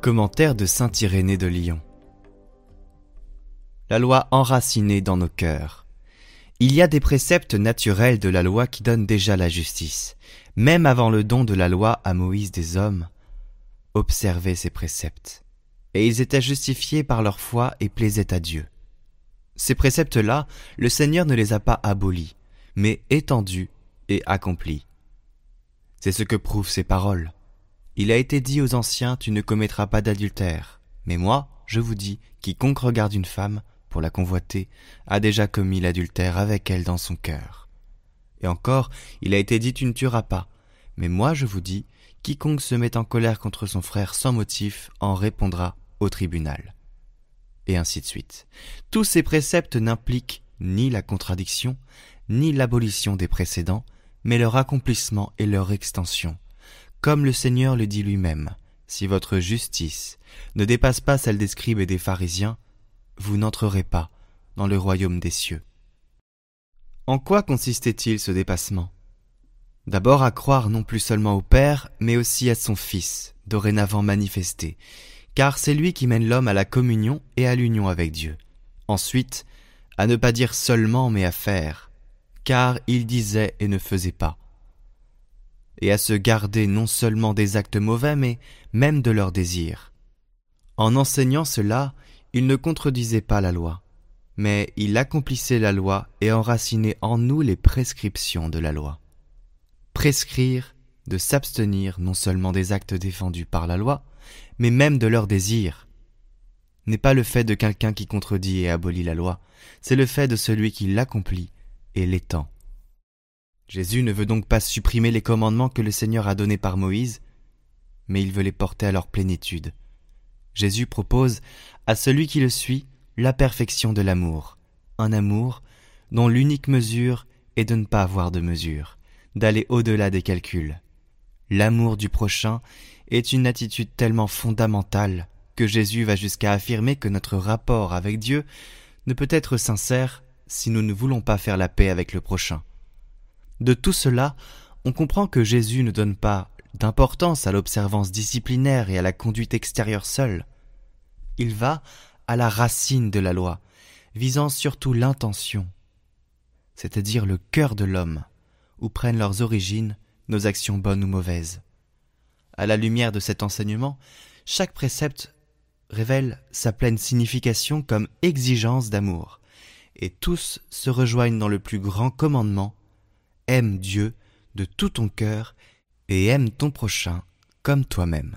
Commentaire de Saint Irénée de Lyon. La loi enracinée dans nos cœurs. Il y a des préceptes naturels de la loi qui donnent déjà la justice. Même avant le don de la loi à Moïse des hommes, observez ces préceptes. Et ils étaient justifiés par leur foi et plaisaient à Dieu. Ces préceptes-là, le Seigneur ne les a pas abolis, mais étendus et accomplis. C'est ce que prouvent ces paroles. Il a été dit aux anciens, tu ne commettras pas d'adultère. Mais moi, je vous dis, quiconque regarde une femme, pour la convoiter, a déjà commis l'adultère avec elle dans son cœur. Et encore, il a été dit, tu ne tueras pas. Mais moi, je vous dis, quiconque se met en colère contre son frère sans motif en répondra au tribunal. Et ainsi de suite. Tous ces préceptes n'impliquent ni la contradiction, ni l'abolition des précédents, mais leur accomplissement et leur extension, comme le Seigneur le dit lui-même, si votre justice ne dépasse pas celle des scribes et des pharisiens, vous n'entrerez pas dans le royaume des cieux. En quoi consistait-il ce dépassement? D'abord à croire non plus seulement au Père, mais aussi à son Fils, dorénavant manifesté, car c'est lui qui mène l'homme à la communion et à l'union avec Dieu. Ensuite, à ne pas dire seulement mais à faire, car il disait et ne faisait pas et à se garder non seulement des actes mauvais, mais même de leurs désirs. En enseignant cela, il ne contredisait pas la loi, mais il accomplissait la loi et enracinait en nous les prescriptions de la loi. Prescrire de s'abstenir non seulement des actes défendus par la loi, mais même de leurs désirs, n'est pas le fait de quelqu'un qui contredit et abolit la loi, c'est le fait de celui qui l'accomplit et l'étend. Jésus ne veut donc pas supprimer les commandements que le Seigneur a donnés par Moïse, mais il veut les porter à leur plénitude. Jésus propose à celui qui le suit la perfection de l'amour, un amour dont l'unique mesure est de ne pas avoir de mesure, d'aller au-delà des calculs. L'amour du prochain est une attitude tellement fondamentale que Jésus va jusqu'à affirmer que notre rapport avec Dieu ne peut être sincère si nous ne voulons pas faire la paix avec le prochain. De tout cela, on comprend que Jésus ne donne pas d'importance à l'observance disciplinaire et à la conduite extérieure seule. Il va à la racine de la loi, visant surtout l'intention, c'est-à-dire le cœur de l'homme, où prennent leurs origines nos actions bonnes ou mauvaises. À la lumière de cet enseignement, chaque précepte révèle sa pleine signification comme exigence d'amour, et tous se rejoignent dans le plus grand commandement aime Dieu de tout ton cœur et aime ton prochain comme toi-même.